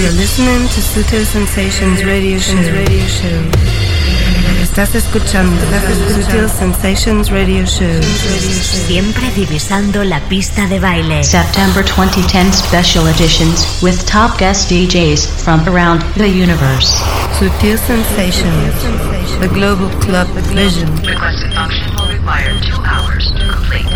You're listening to Sutil Sensations Radio Show. Radio Show. Estás escuchando Sutil Sensations Radio Show. Siempre divisando la pista de baile. September 2010 special editions with top guest DJs from around the universe. Sutil Sensations, the global club vision. Requested function will require two hours to complete.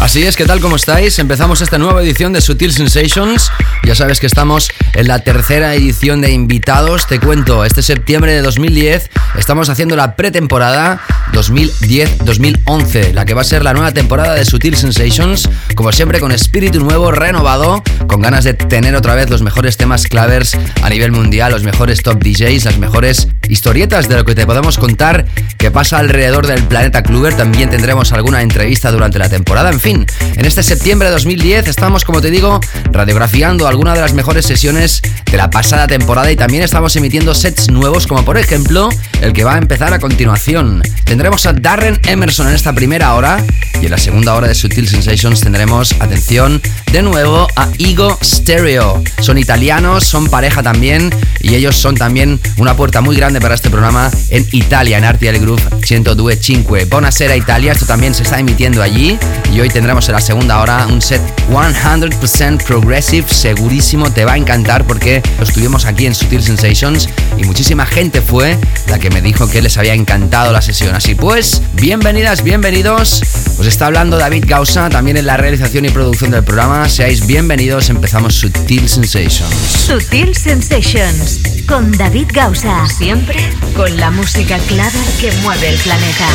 Así es, ¿qué tal? ¿Cómo estáis? Empezamos esta nueva edición de Sutil Sensations. Ya sabes que estamos en la tercera edición de invitados. Te cuento, este septiembre de 2010 estamos haciendo la pretemporada 2010-2011, la que va a ser la nueva temporada de Sutil Sensations, como siempre con espíritu nuevo, renovado, con ganas de tener otra vez los mejores temas clavers a nivel mundial, los mejores top DJs, las mejores historietas de lo que te podemos contar que pasa alrededor del planeta Kluber. También tendremos alguna entrevista durante la temporada. En este septiembre de 2010 estamos, como te digo, radiografiando alguna de las mejores sesiones de la pasada temporada y también estamos emitiendo sets nuevos, como por ejemplo el que va a empezar a continuación. Tendremos a Darren Emerson en esta primera hora y en la segunda hora de Sutil Sensations tendremos, atención, de nuevo a Ego Stereo. Son italianos, son pareja también y ellos son también una puerta muy grande para este programa en Italia, en RTL Group 102.5. Buonasera Italia, esto también se está emitiendo allí y hoy tendremos en la segunda hora un set 100% progressive, segurísimo, te va a encantar porque lo estuvimos aquí en Sutil Sensations y muchísima gente fue la que me dijo que les había encantado la sesión. Así pues, bienvenidas, bienvenidos. Os está hablando David Gausa, también en la realización y producción del programa. Seáis bienvenidos, empezamos Sutil Sensations. Sutil Sensations con David Gausa. Siempre con la música clave que mueve el planeta.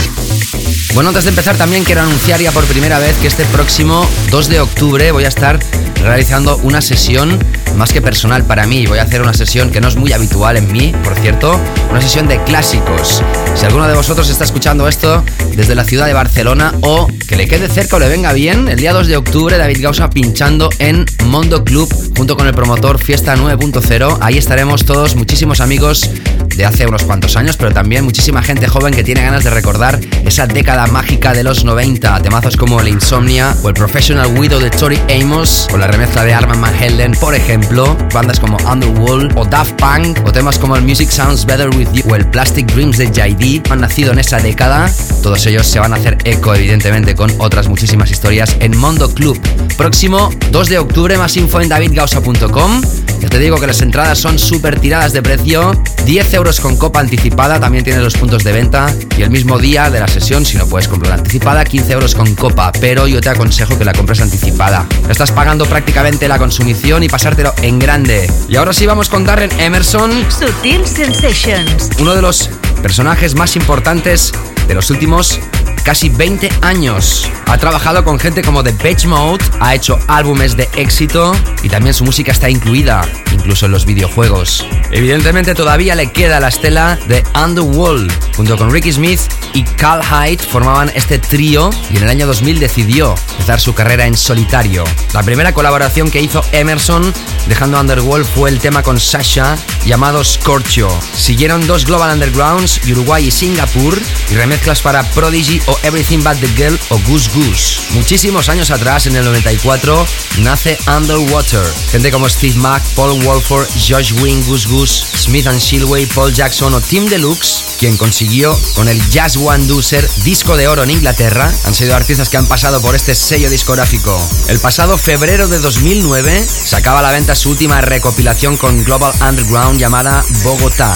Bueno, antes de empezar también quiero anunciar ya por primera vez que este próximo 2 de octubre voy a estar realizando una sesión más que personal para mí. Voy a hacer una sesión que no es muy habitual en mí, por cierto, una sesión de clásicos. Si alguno de vosotros está escuchando esto desde la ciudad de Barcelona o que le quede cerca o le venga bien, el día 2 de octubre David Gausa pinchando en Mondo Club junto con el promotor Fiesta 9.0. Ahí estaremos todos, muchísimos amigos de hace unos cuantos años, pero también muchísima gente joven que tiene ganas de recordar esa década mágica de los 90. Temazos como el Insomnia o el Professional Widow de Tori Amos, con la remezcla de Arman Van Helden, por ejemplo. Bandas como Underworld o Daft Punk, o temas como el Music Sounds Better With You o el Plastic Dreams de JD han nacido en esa década. Todos ellos se van a hacer eco, evidentemente, con otras muchísimas historias en Mondo Club. Próximo 2 de octubre, más info en davidgausa.com. Ya te digo que las entradas son súper tiradas de precio, 10 euros con copa anticipada, también tienes los puntos de venta y el mismo día de la sesión, si no puedes comprar anticipada, 15 euros con copa, pero yo te aconsejo que la compres anticipada. Estás pagando prácticamente la consumición y pasártelo en grande. Y ahora sí vamos con Darren Emerson, Sutil Sensations. uno de los personajes más importantes de los últimos casi 20 años. Ha trabajado con gente como The Beach Mode, ha hecho álbumes de éxito y también su música está incluida, incluso en los videojuegos. Evidentemente todavía le queda la estela de Underworld. Junto con Ricky Smith y Cal Hyde formaban este trío y en el año 2000 decidió empezar su carrera en solitario. La primera colaboración que hizo Emerson dejando Underworld fue el tema con Sasha llamado Scorcho. Siguieron dos Global Undergrounds, Uruguay y Singapur, y remezclas para Prodigy Everything But the Girl o Goose Goose. Muchísimos años atrás, en el 94, nace Underwater. Gente como Steve Mack, Paul Wolford, Josh Wing, Goose Goose, Smith and Shilway, Paul Jackson o Tim Deluxe, quien consiguió con el Jazz One Doozer disco de oro en Inglaterra, han sido artistas que han pasado por este sello discográfico. El pasado febrero de 2009 sacaba a la venta su última recopilación con Global Underground llamada Bogotá.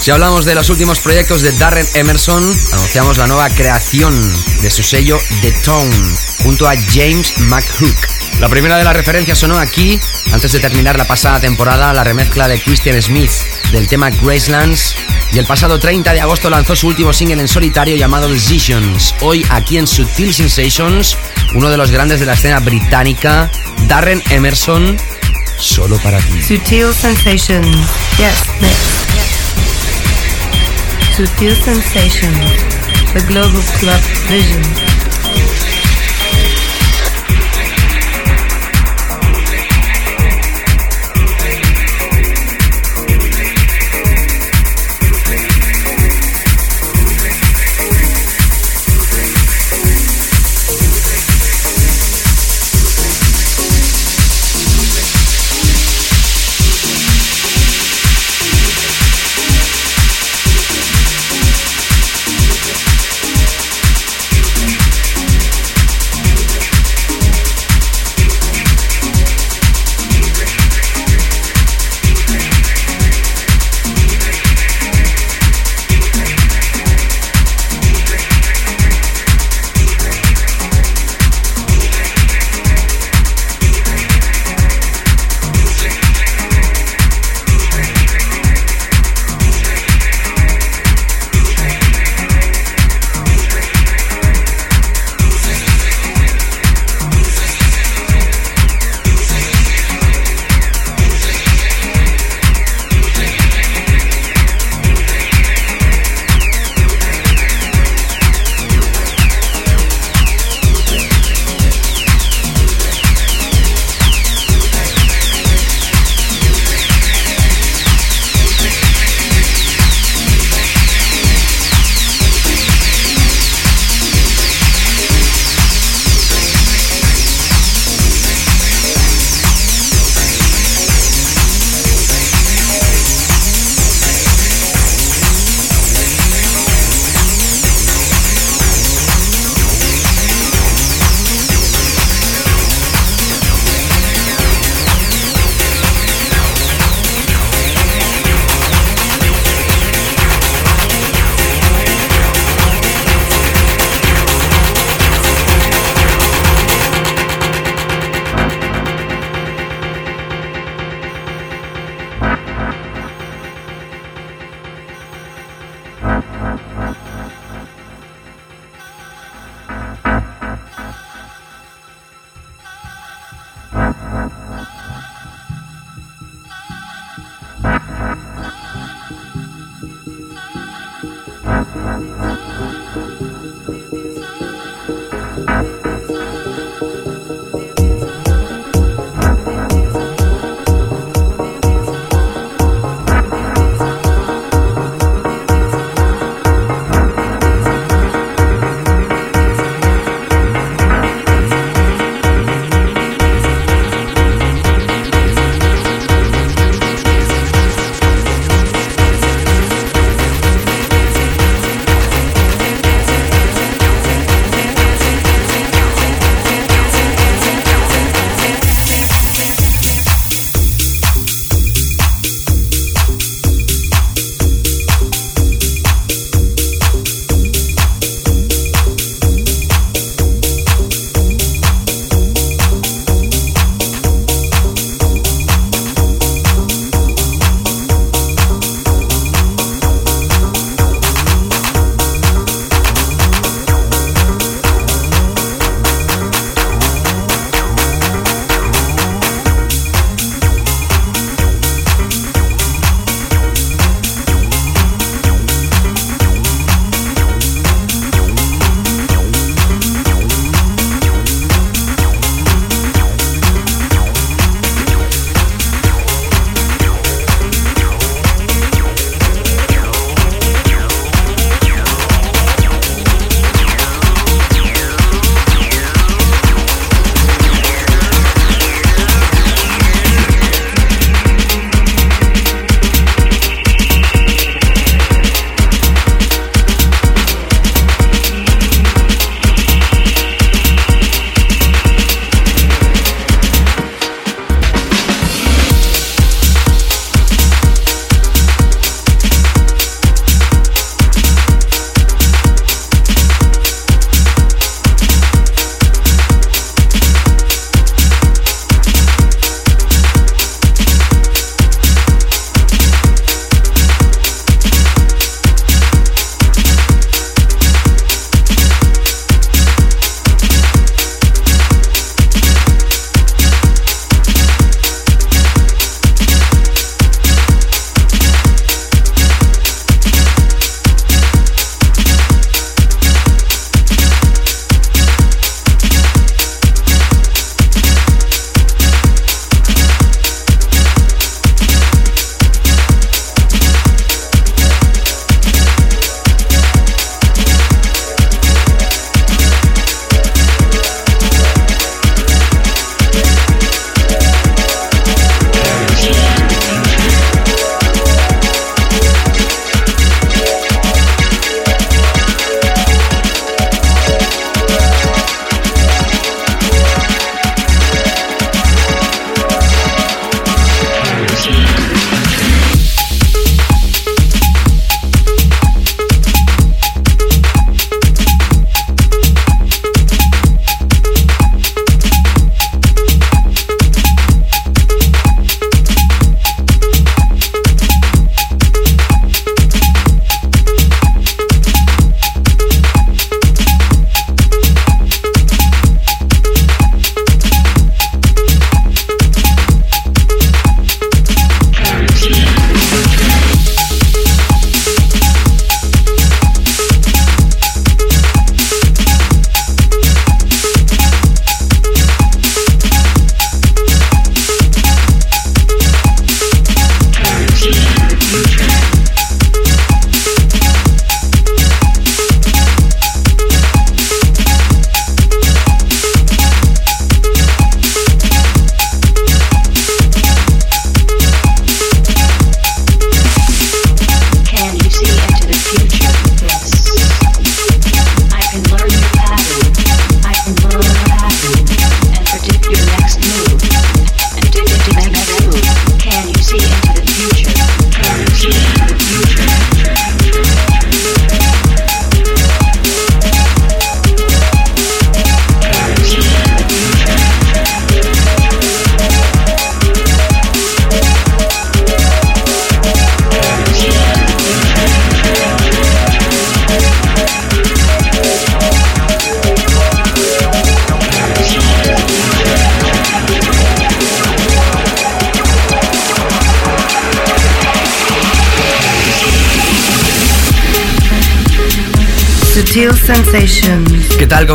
Si hablamos de los últimos proyectos de Darren Emerson, anunciamos la nueva creación de su sello The Tone, junto a James McHook. La primera de las referencias sonó aquí, antes de terminar la pasada temporada, la remezcla de Christian Smith del tema Gracelands, y el pasado 30 de agosto lanzó su último single en solitario llamado Decisions. Hoy aquí en Sutil Sensations, uno de los grandes de la escena británica, Darren Emerson, solo para ti. Sutil Sensations. Yes, next. Sutil Sensations. The Global Club Vision.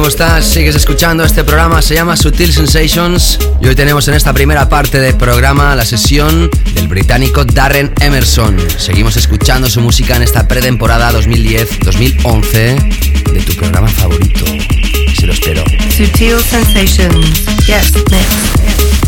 ¿Cómo estás? Sigues escuchando este programa, se llama Sutil Sensations y hoy tenemos en esta primera parte del programa la sesión del británico Darren Emerson. Seguimos escuchando su música en esta pretemporada 2010-2011 de tu programa favorito. Se lo espero. Sutil Sensations. Yes, next.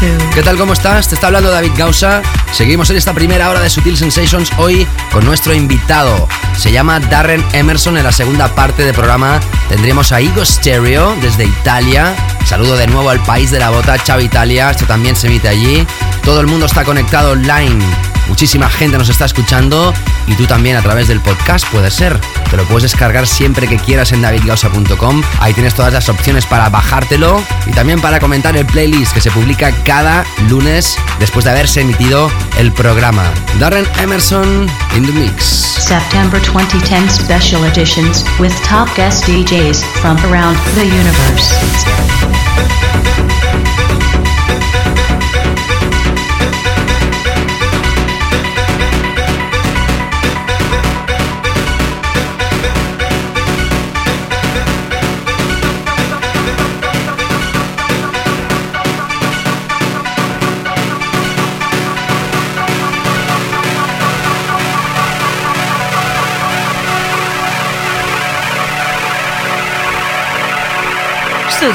¿Qué tal? ¿Cómo estás? Te está hablando David Gausa. Seguimos en esta primera hora de Sutil Sensations hoy con nuestro invitado. Se llama Darren Emerson. En la segunda parte del programa tendremos a Igo Stereo desde Italia. Saludo de nuevo al país de la bota, Chao Italia. Esto también se emite allí. Todo el mundo está conectado online Muchísima gente nos está escuchando y tú también a través del podcast puede ser. Te lo puedes descargar siempre que quieras en davidgausa.com. Ahí tienes todas las opciones para bajártelo y también para comentar el playlist que se publica cada lunes después de haberse emitido el programa. Darren Emerson in the mix. September 2010 special editions with top guest DJs from around the universe.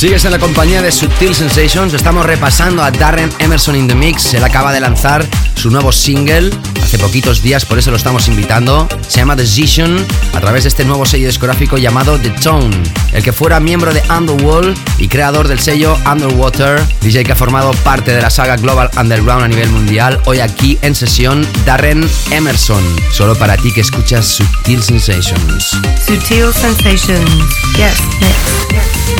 Sigues en la compañía de Sutil Sensations. Estamos repasando a Darren Emerson in the Mix. Él acaba de lanzar su nuevo single hace poquitos días, por eso lo estamos invitando. Se llama Decision a través de este nuevo sello discográfico llamado The Tone. El que fuera miembro de Underworld y creador del sello Underwater, DJ que ha formado parte de la saga Global Underground a nivel mundial. Hoy aquí en sesión Darren Emerson. Solo para ti que escuchas Sutil Sensations. Sutil Sensations. Yes, yes.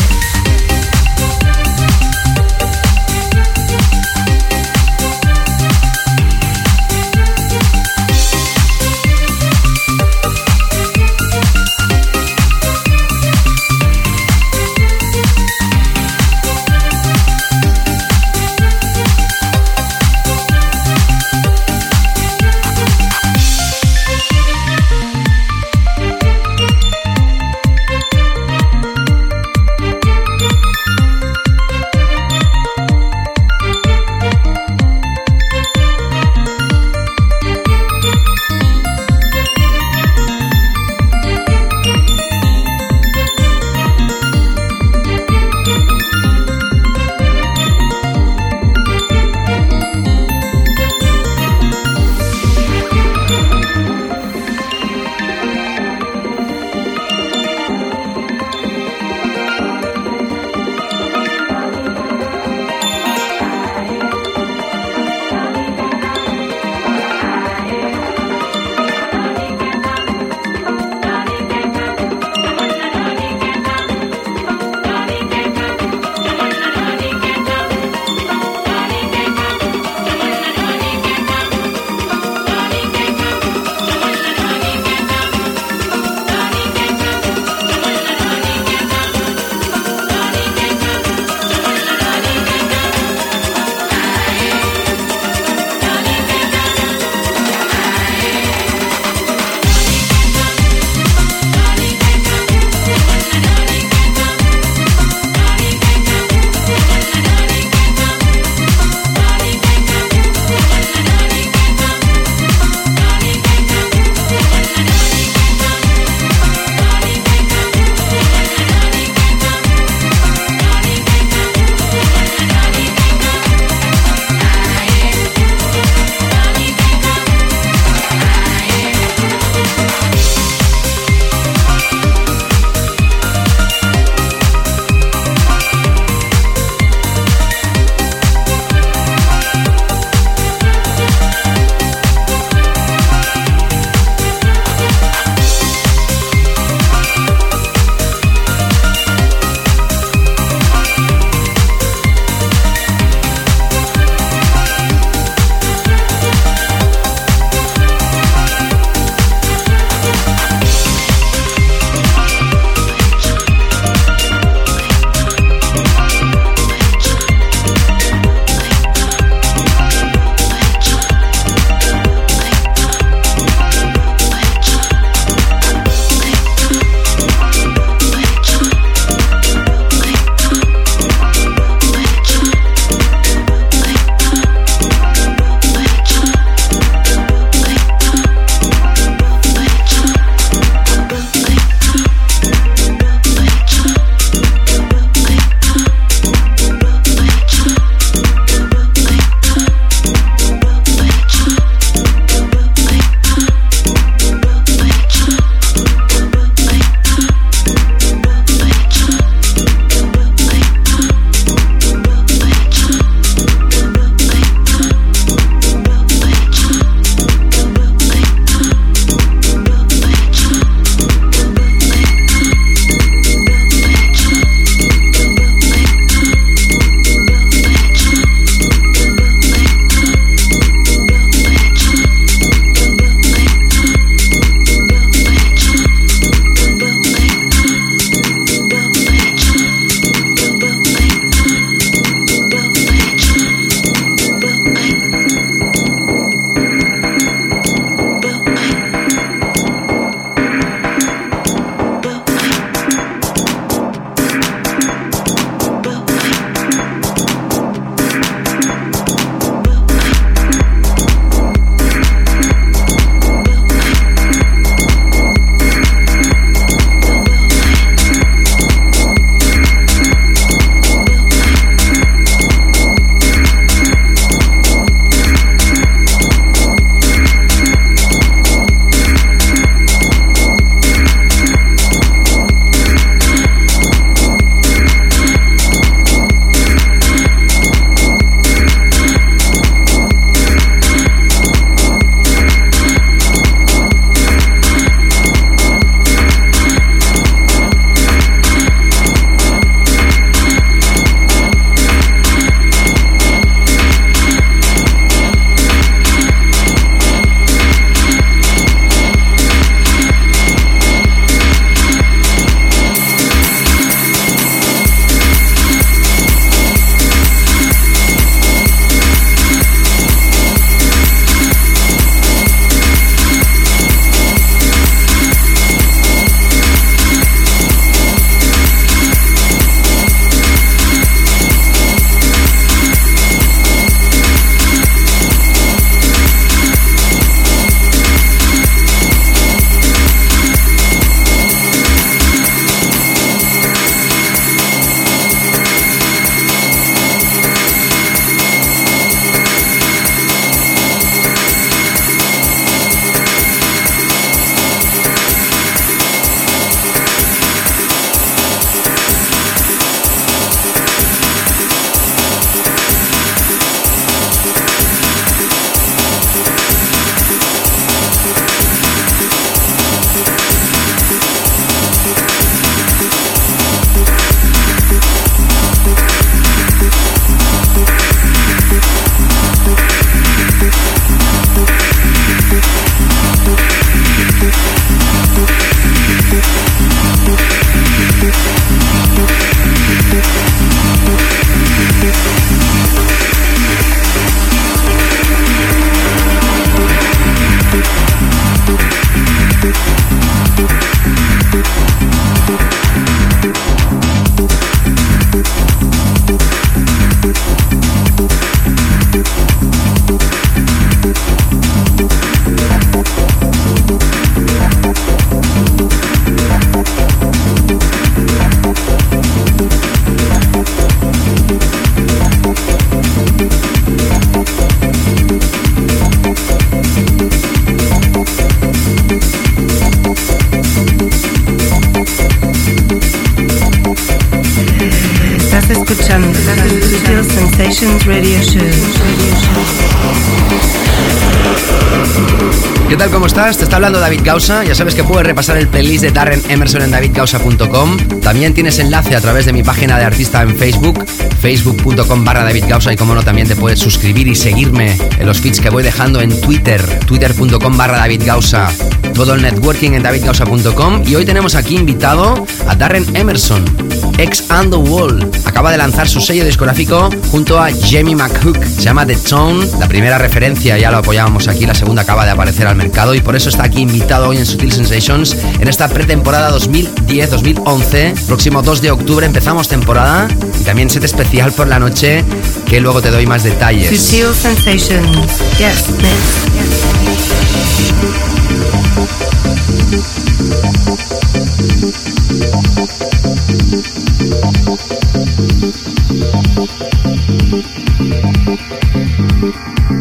David Gausa. Ya sabes que puedes repasar el playlist de Darren Emerson en davidgausa.com. También tienes enlace a través de mi página de artista en Facebook, facebook.com barra David Gausa. Y como no, también te puedes suscribir y seguirme en los feeds que voy dejando en Twitter, twitter.com barra David. Todo el networking en davidgausa.com. Y hoy tenemos aquí invitado a Darren Emerson, ex Underworld. Acaba de lanzar su sello discográfico junto a Jamie McHook. Se llama The Tone, la primera referencia ya lo apoyábamos aquí, la segunda acaba de aparecer al mercado y por eso está aquí invitado hoy en Sutil Sensations en esta pretemporada 2010-2011. Próximo 2 de octubre empezamos temporada y también set especial por la noche que luego te doy más detalles. Sutil Sensations. Thank you.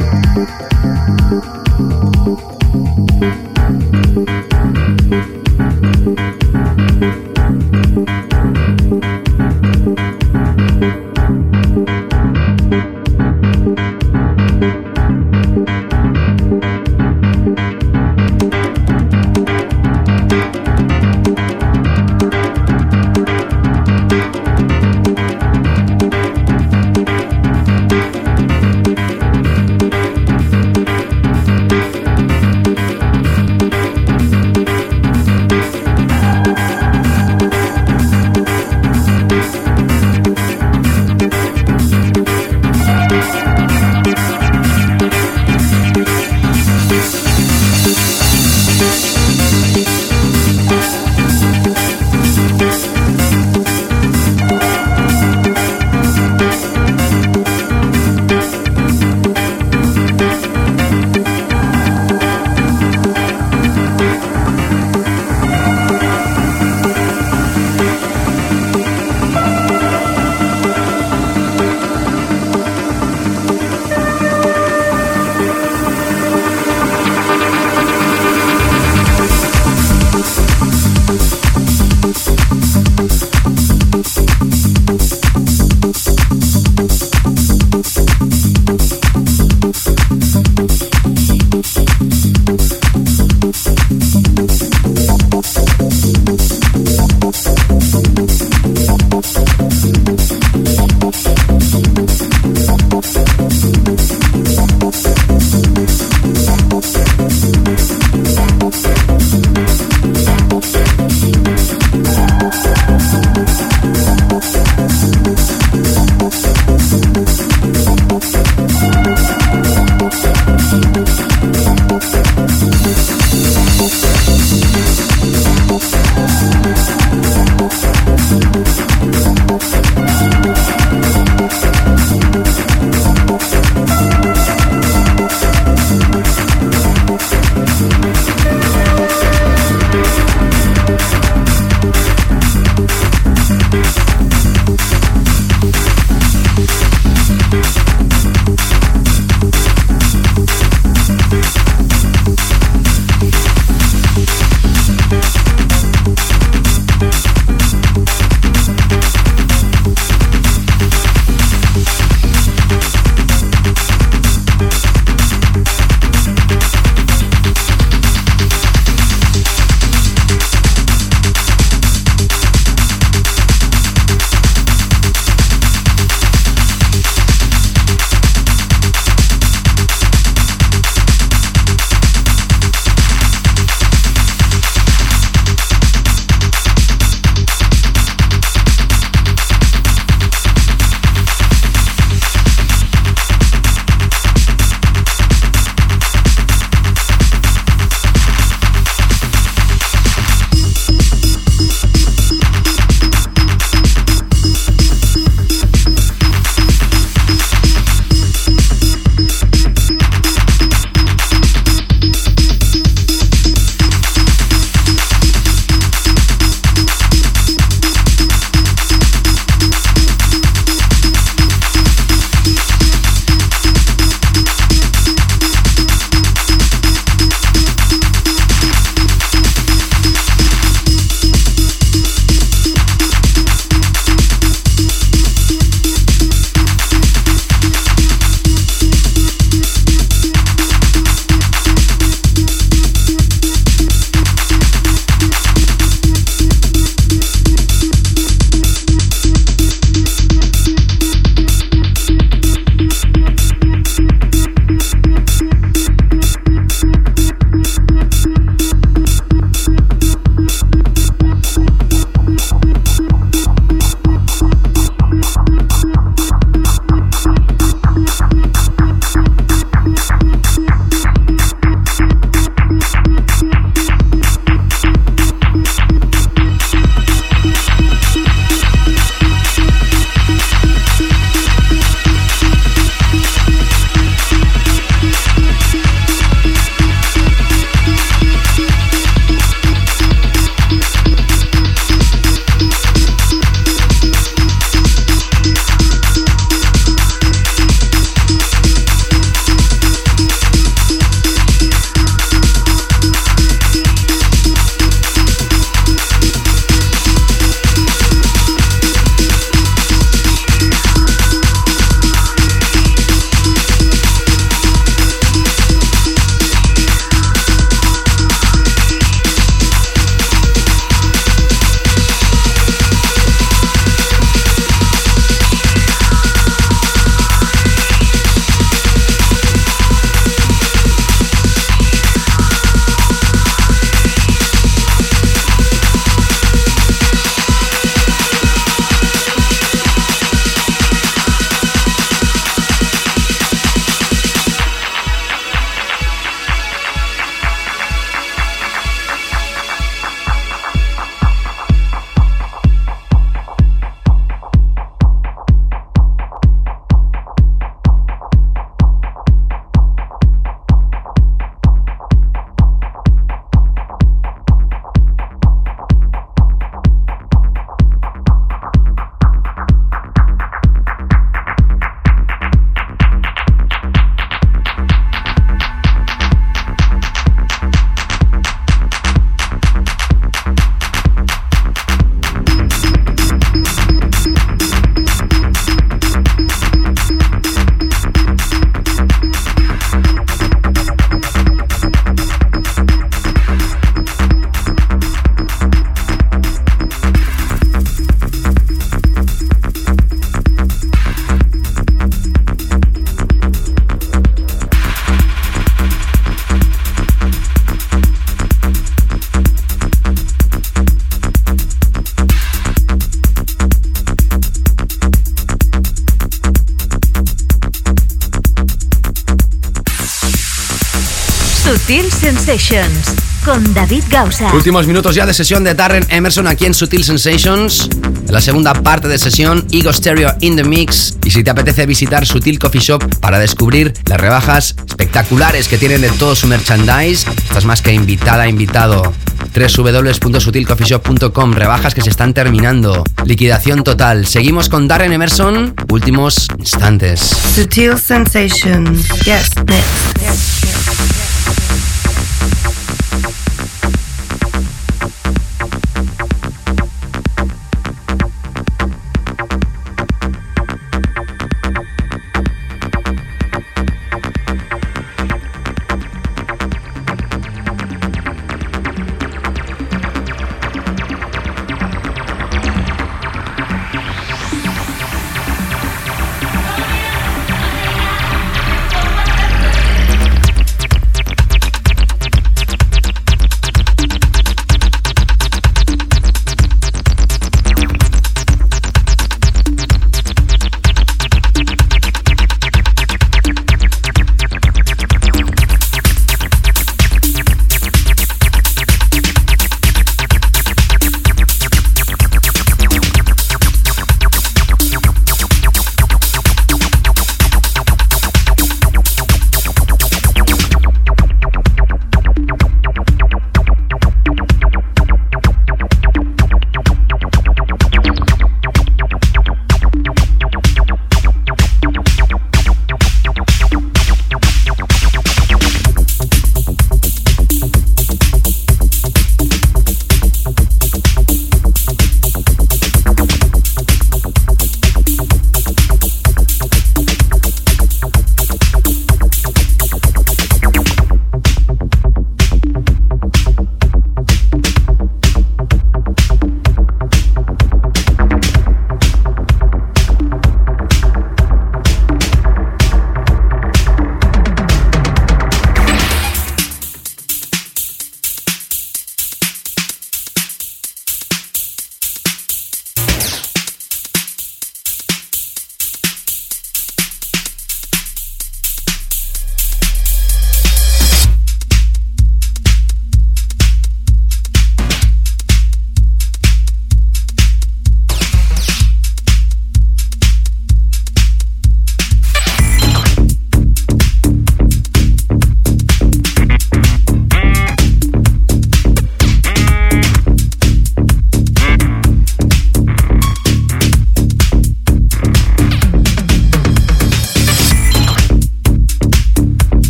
Sensations con David Gausa. Últimos minutos ya de sesión de Darren Emerson aquí en Sutil Sensations. En la segunda parte de sesión, Ego Stereo in the Mix. Y si te apetece visitar Sutil Coffee Shop para descubrir las rebajas espectaculares que tienen de todo su merchandise, estás más que invitada, invitado www.sutilcoffeeshop.com Rebajas que se están terminando. Liquidación total. Seguimos con Darren Emerson. Últimos instantes. Sutil Sensations. Yes, next.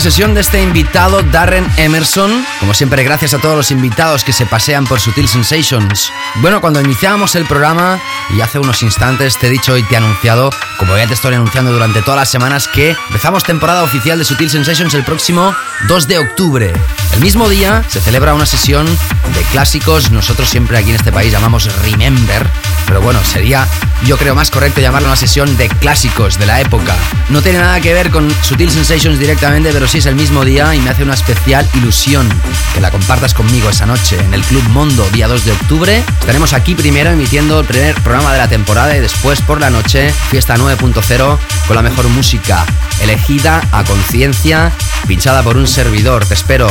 Sesión de este invitado, Darren Emerson. Como siempre, gracias a todos los invitados que se pasean por Sutil Sensations. Bueno, cuando iniciamos el programa, y hace unos instantes te he dicho y te he anunciado, como ya te estoy anunciando durante todas las semanas, que empezamos temporada oficial de Sutil Sensations el próximo 2 de octubre. El mismo día se celebra una sesión de clásicos, nosotros siempre aquí en este país llamamos Remember, pero bueno, sería yo creo más correcto llamarlo una sesión de clásicos de la época. No tiene nada que ver con Sutil Sensations directamente, pero sí es el mismo día y me hace una especial ilusión que la compartas conmigo esa noche en el Club Mondo, día 2 de octubre. Estaremos aquí primero emitiendo el primer programa de la temporada y después por la noche, fiesta 9.0 con la mejor música, elegida a conciencia, pinchada por un servidor. Te espero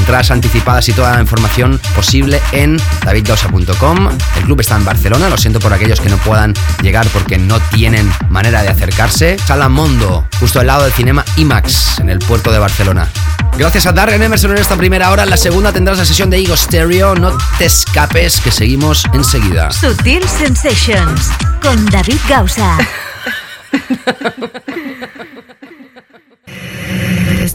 entradas anticipadas y toda la información posible en daviddosa.com. El club está en Barcelona, lo siento por aquellos que no puedan llegar porque no tienen manera de acercarse. Sala Mondo, justo al lado del cinema IMAX, en el puerto de Barcelona. Gracias a Darren Emerson en esta primera hora. En la segunda tendrás la sesión de Ego Stereo. No te escapes, que seguimos enseguida. Sutil Sensations con David Gausa.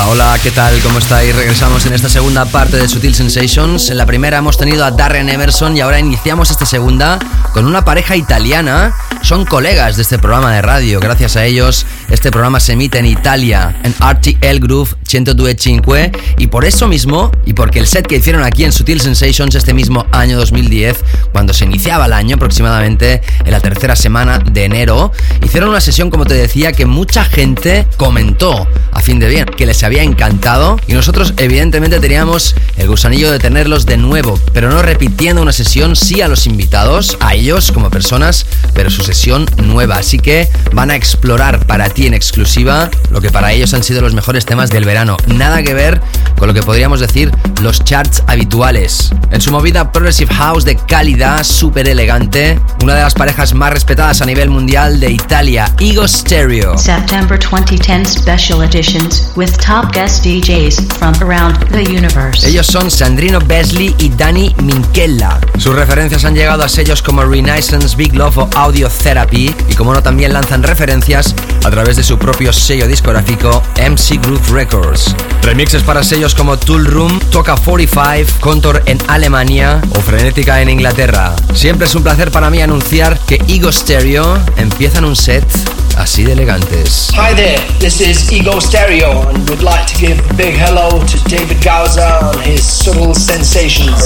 Hola, hola, ¿qué tal? ¿Cómo estáis? Regresamos en esta segunda parte de Sutil Sensations. En la primera hemos tenido a Darren Emerson y ahora iniciamos esta segunda con una pareja italiana. Son colegas de este programa de radio. Gracias a ellos, este programa se emite en Italia, en RTL Groove 102.5 y por eso mismo, y porque el set que hicieron aquí en Sutil Sensations este mismo año 2010, cuando se iniciaba el año aproximadamente en la tercera semana de enero, hicieron una sesión, como te decía, que mucha gente comentó a fin de bien, que les había encantado y nosotros evidentemente teníamos el gusanillo de tenerlos de nuevo, pero no repitiendo una sesión, sí a los invitados, a ellos como personas, pero su sesión nueva, así que van a explorar para ti en exclusiva lo que para ellos han sido los mejores temas del verano, nada que ver con lo que podríamos decir los charts habituales. En su movida Progressive House de calidad, súper elegante, una de las parejas más respetadas a nivel mundial de Italia, Ego Stereo. September 2010 special editions with top guest DJs from around the universe. Ellos son Sandrino Besley y Dani Minchella. Sus referencias han llegado a sellos como Renaissance, Big Love o Audio Therapy y como no también lanzan referencias a través de su propio sello discográfico MC Groove Records. Remixes para sellos como Tool Room, Toca 45, Contour en Alemania o Frenética en Inglaterra. Siempre es un placer para mí anunciar que Ego Stereo empiezan un set así de elegantes. Hi there, this is Ego Stereo, and would like to give a big hello to David Gauza on his subtle sensations.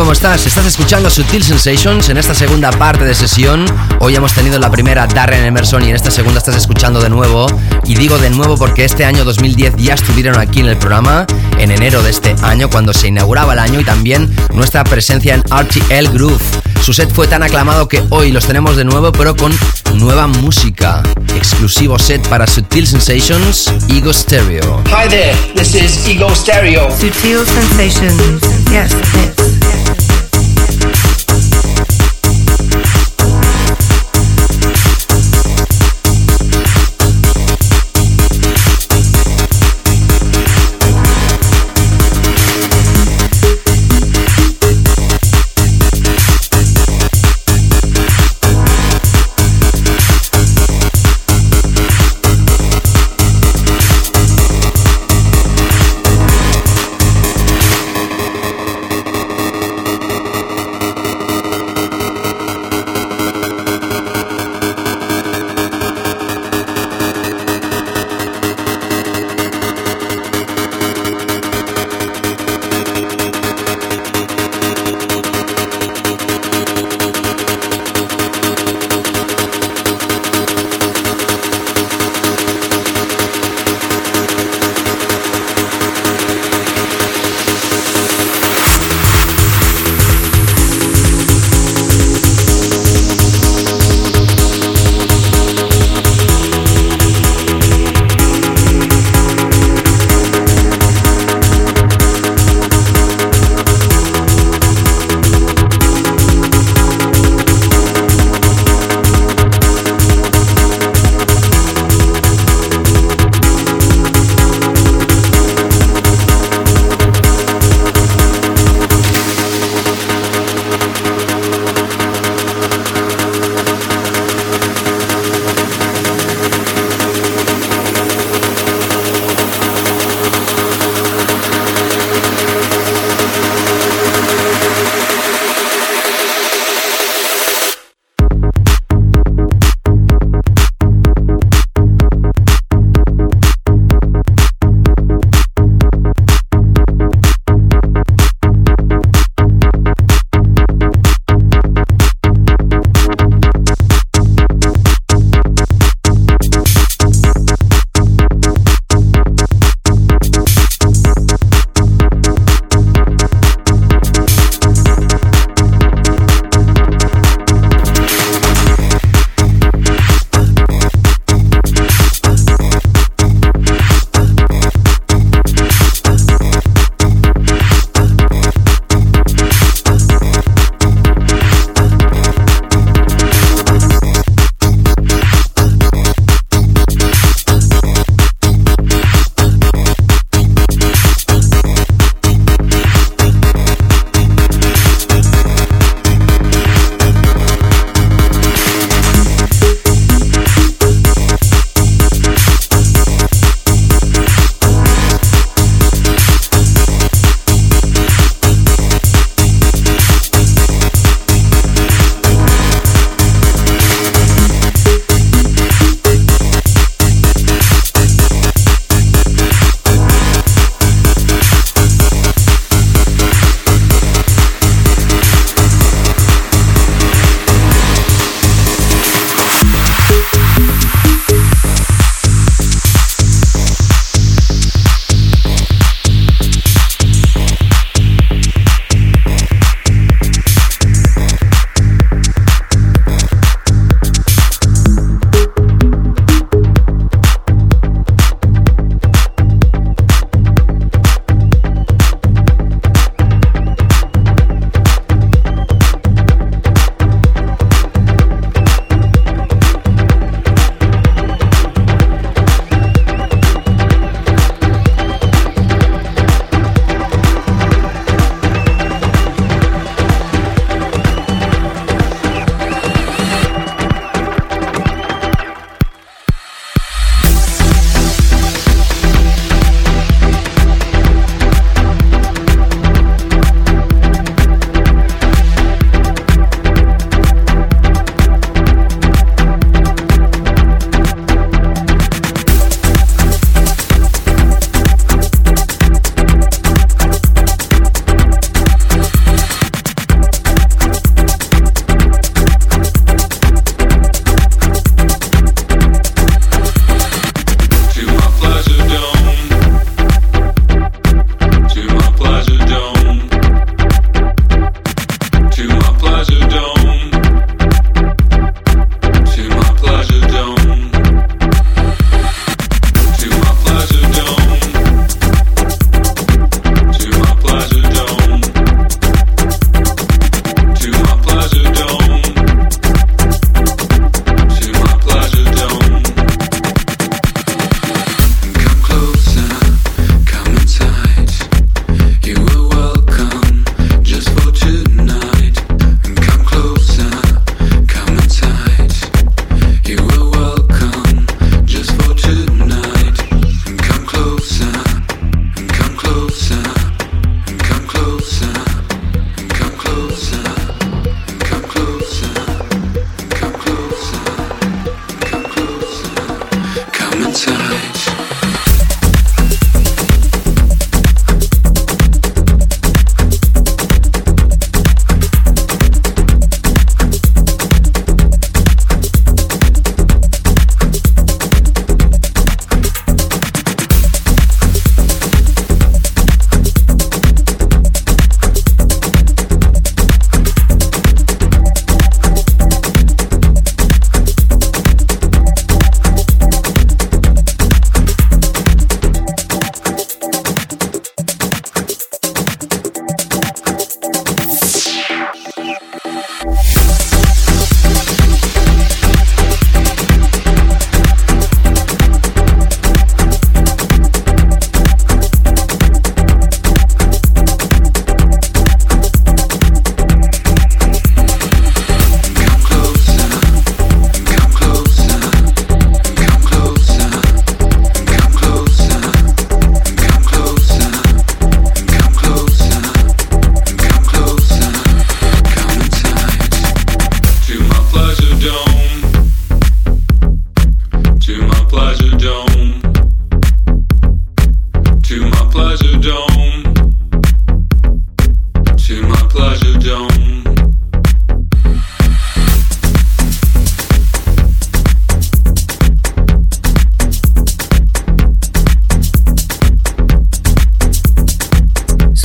¿Cómo estás? Estás escuchando Sutil Sensations en esta segunda parte de sesión. Hoy hemos tenido la primera Darren Emerson y en esta segunda estás escuchando de nuevo. Y digo de nuevo porque este año 2010 ya estuvieron aquí en el programa, en enero de este año, cuando se inauguraba el año y también nuestra presencia en RTL Groove. Su set fue tan aclamado que hoy los tenemos de nuevo, pero con nueva música. Exclusivo set para Sutil Sensations, Ego Stereo. Hi there, this is Ego Stereo. Sutil Sensations. Yes,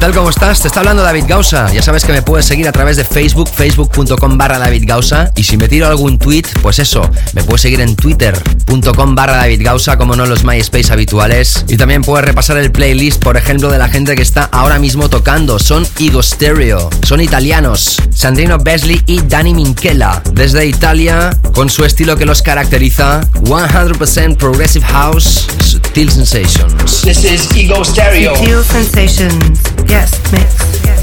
Hits. ¿Cómo estás? Te está hablando David Gausa. Ya sabes que me puedes seguir a través de Facebook, facebook.com barra David Gausa. Y si me tiro algún tweet, pues eso, me puedes seguir en twitter.com barra David Gausa, como no los MySpace habituales. Y también puedes repasar el playlist, por ejemplo, de la gente que está ahora mismo tocando. Son Ego Stereo, son italianos, Sandrino Besley y Danny Minchella. Desde Italia, con su estilo que los caracteriza, 100% Progressive House, Sutil Sensations. This is Ego Stereo. Sutil Sensations. Yes, mix.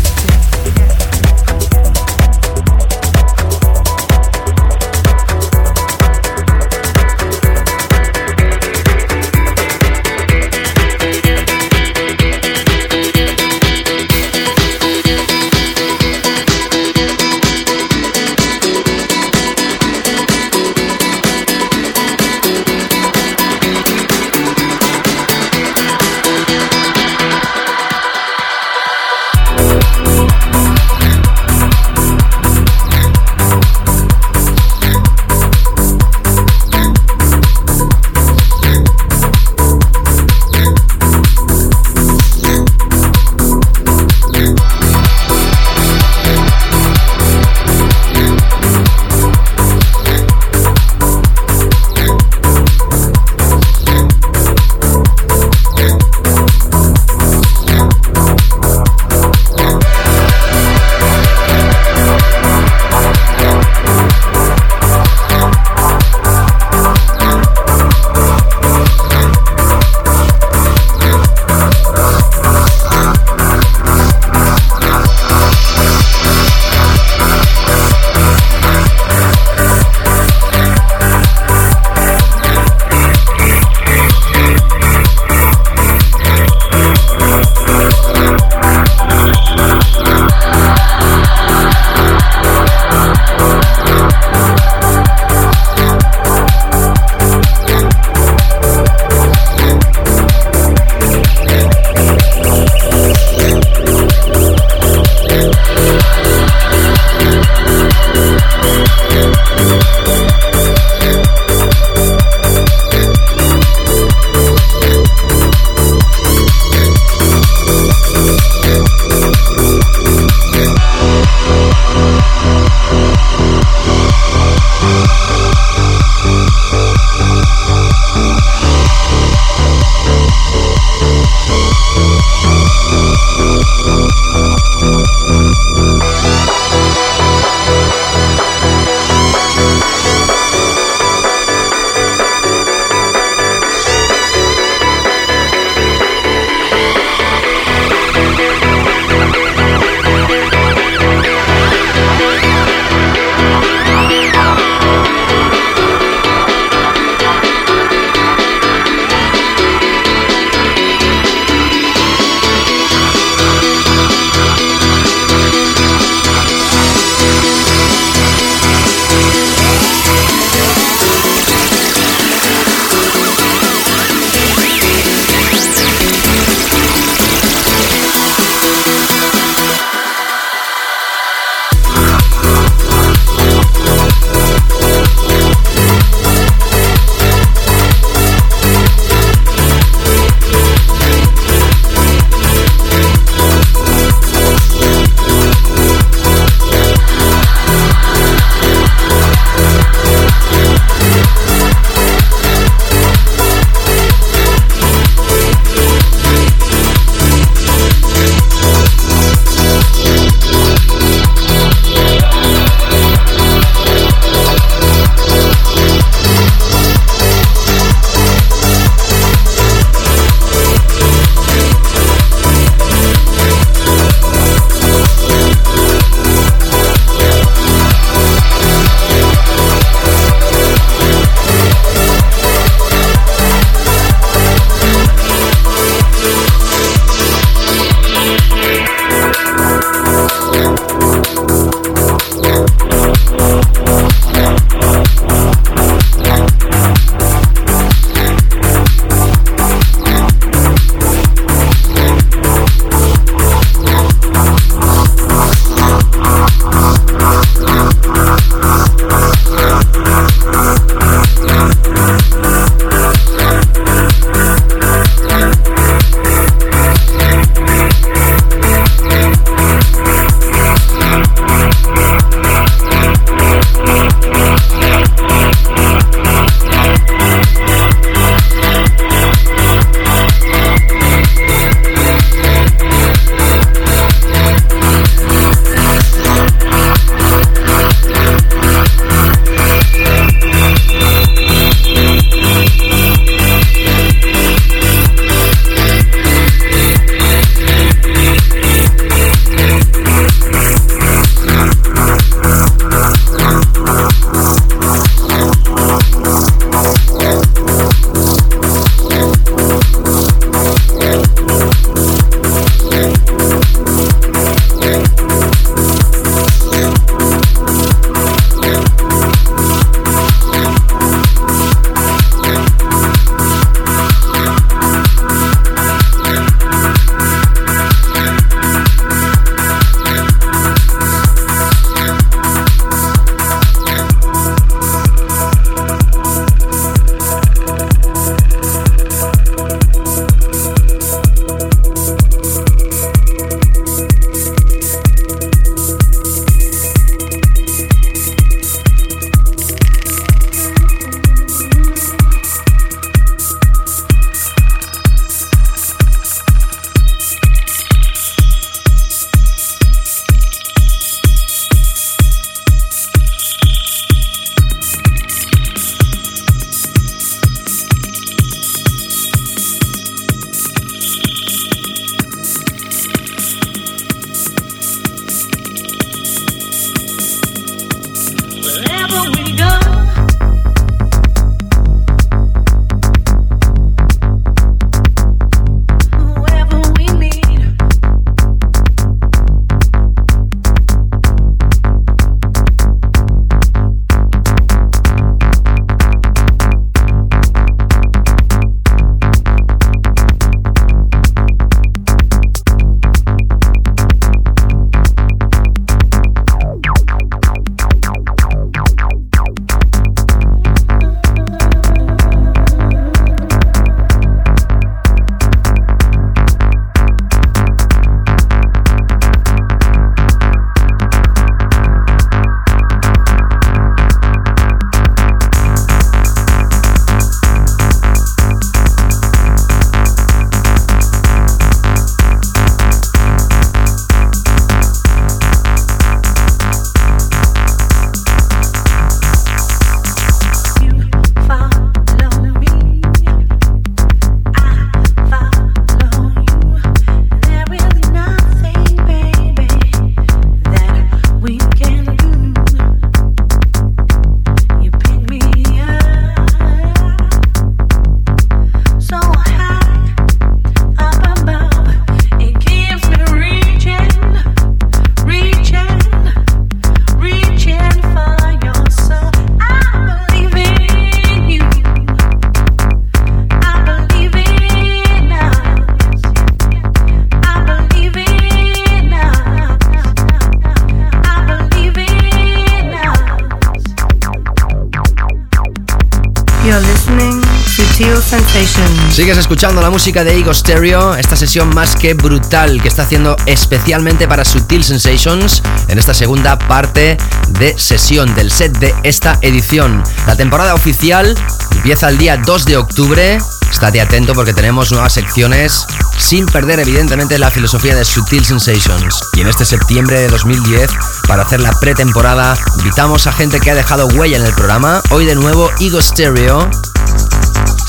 Escuchando la música de Ego Stereo, esta sesión más que brutal que está haciendo especialmente para Sutil Sensations en esta segunda parte de sesión del set de esta edición. La temporada oficial empieza el día 2 de octubre. Estate atento porque tenemos nuevas secciones sin perder evidentemente la filosofía de Sutil Sensations. Y en este septiembre de 2010, para hacer la pretemporada, invitamos a gente que ha dejado huella en el programa. Hoy de nuevo Ego Stereo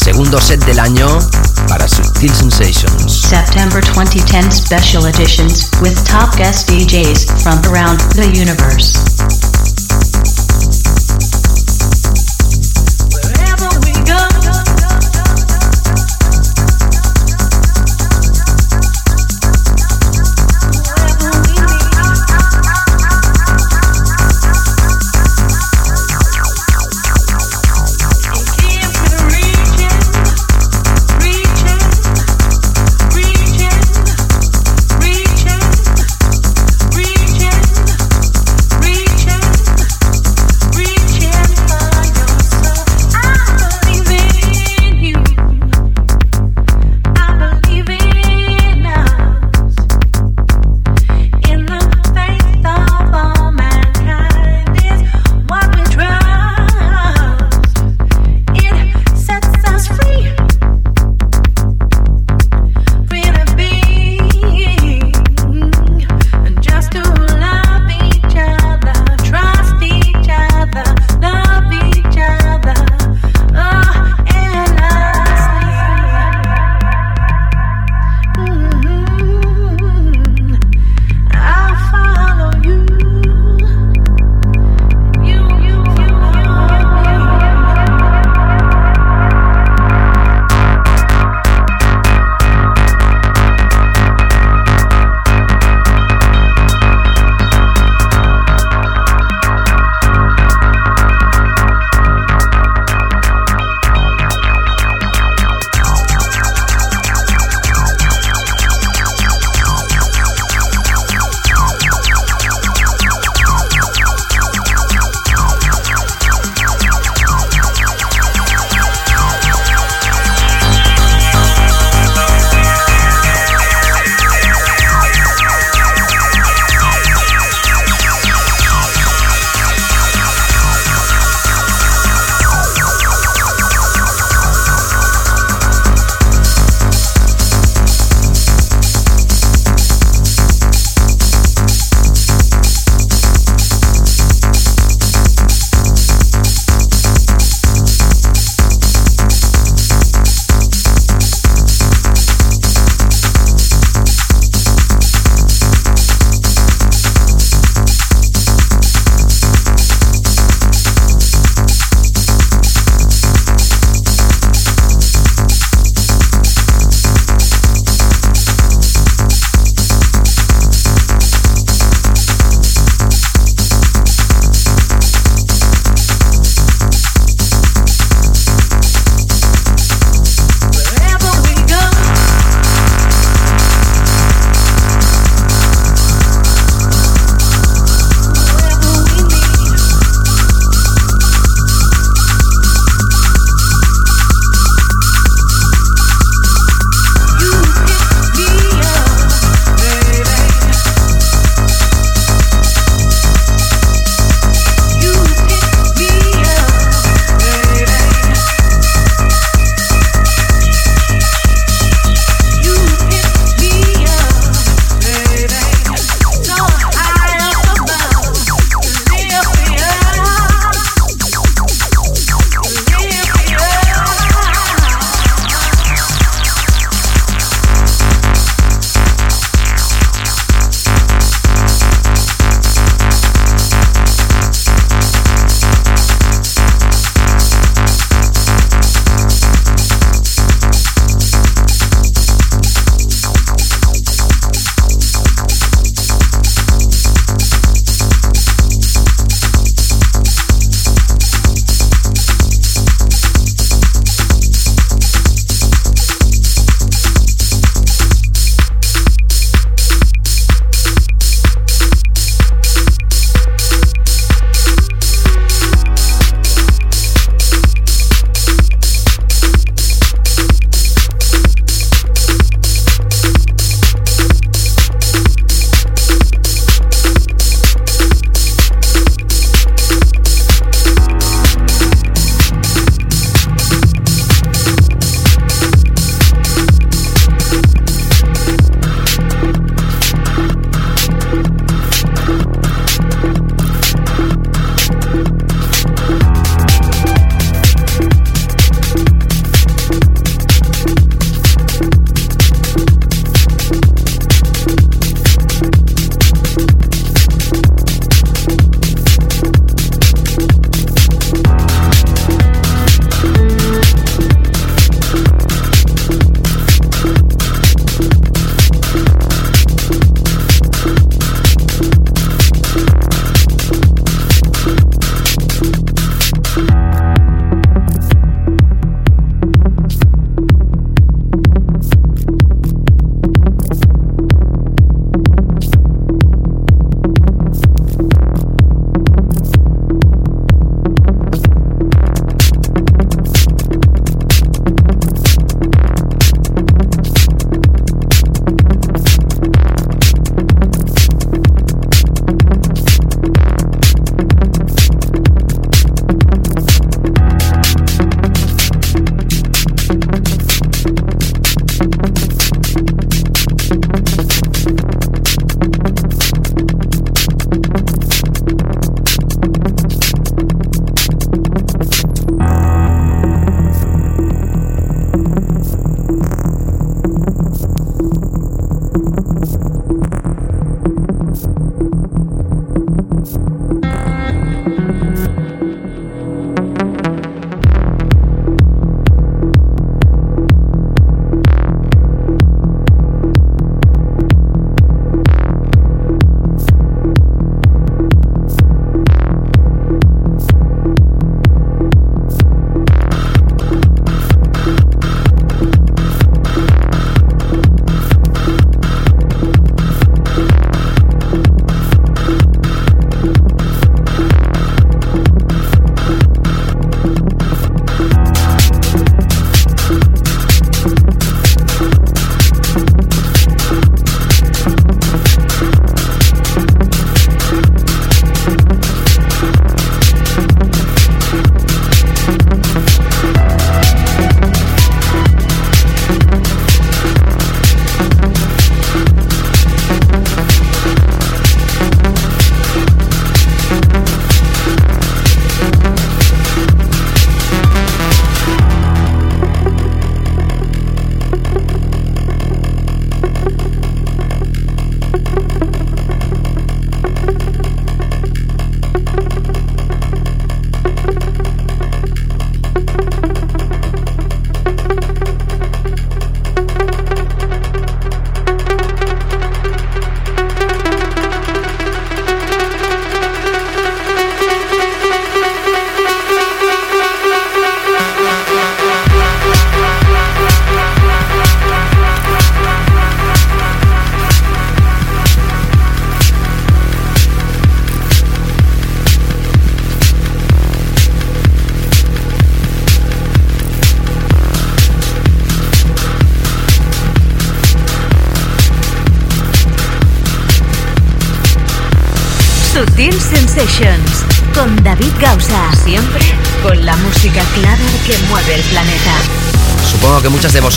segundo set del año Sensations. September 2010 special editions with top guest DJs from around the universe.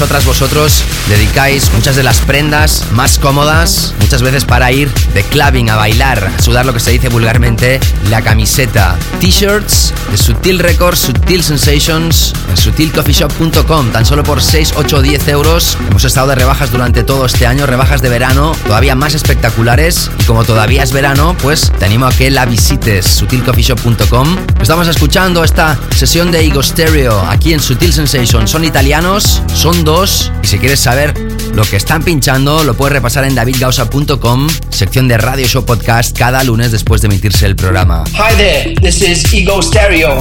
Vosotras, vosotros dedicáis muchas de las prendas más cómodas, muchas veces para ir de clubbing a bailar, a sudar lo que se dice vulgarmente, la camiseta. T-shirts de Sutil Records, Sutil Sensations, en sutilcoffeeshop.com, tan solo por 6, 8 10 euros. Hemos estado de rebajas durante todo este año, rebajas de verano, todavía más espectaculares. Y como todavía es verano, pues te animo a que la visites, sutilcoffeeshop.com. Estamos escuchando esta sesión de Ego Stereo aquí en Sutil Sensations. Son italianos, son dos, y si quieres saber lo que están pinchando, lo puedes repasar en davidgausa.com, sección de Radio Show Podcast, cada lunes después de emitirse el programa. Hi there, this is Ego Stereo.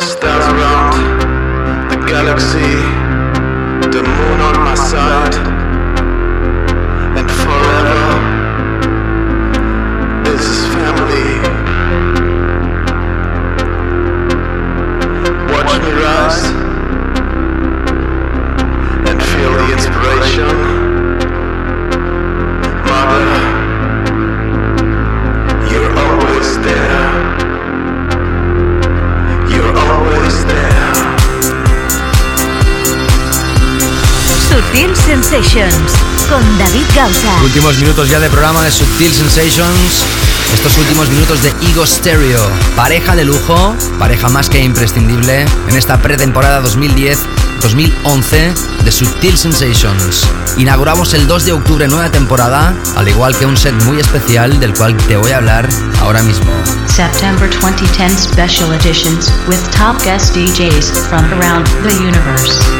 Stars around the galaxy, the moon on my side, Sensations con David Gausa. Últimos minutos ya de programa de Subtil Sensations. Estos últimos minutos de Ego Stereo. Pareja de lujo, pareja más que imprescindible en esta pretemporada 2010-2011 de Subtil Sensations. Inauguramos el 2 de octubre nueva temporada, al igual que un set muy especial del cual te voy a hablar ahora mismo. September 2010 special editions with top guest DJs from around the universe.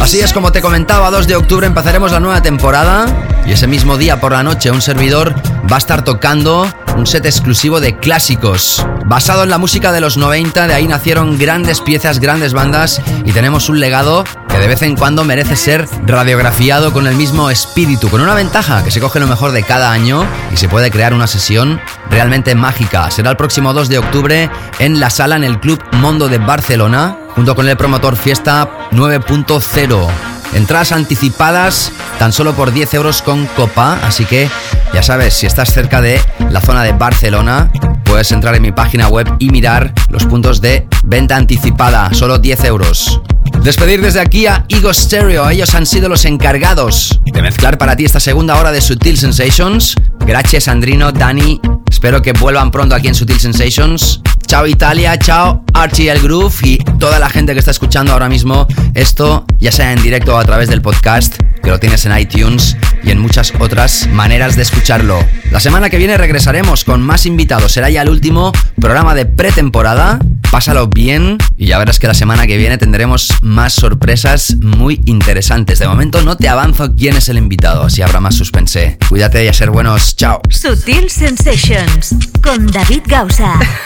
Así es como te comentaba, 2 de octubre empezaremos la nueva temporada y ese mismo día por la noche un servidor va a estar tocando un set exclusivo de clásicos. Basado en la música de los 90, de ahí nacieron grandes piezas, grandes bandas y tenemos un legado que de vez en cuando merece ser radiografiado con el mismo espíritu, con una ventaja que se coge lo mejor de cada año y se puede crear una sesión realmente mágica. Será el próximo 2 de octubre en la sala en el Club Mondo de Barcelona, junto con el promotor Fiesta 9.0. Entradas anticipadas tan solo por 10 euros con copa, así que ya sabes, si estás cerca de la zona de Barcelona, puedes entrar en mi página web y mirar los puntos de venta anticipada, solo 10 euros. Despedir desde aquí a Ego Stereo, ellos han sido los encargados de mezclar para ti esta segunda hora de Sutil Sensations. Gracias Sandrino, Dani, espero que vuelvan pronto aquí en Sutil Sensations. Chao Italia, chao Archie el Groove y toda la gente que está escuchando ahora mismo esto, ya sea en directo o a través del podcast, que lo tienes en iTunes y en muchas otras maneras de escucharlo. La semana que viene regresaremos con más invitados, será ya el último programa de pretemporada. Pásalo bien y ya verás que la semana que viene tendremos más sorpresas muy interesantes. De momento no te avanzo quién es el invitado, así habrá más suspense. Cuídate y a ser buenos, chao. Sutil Sensations con David Gausa.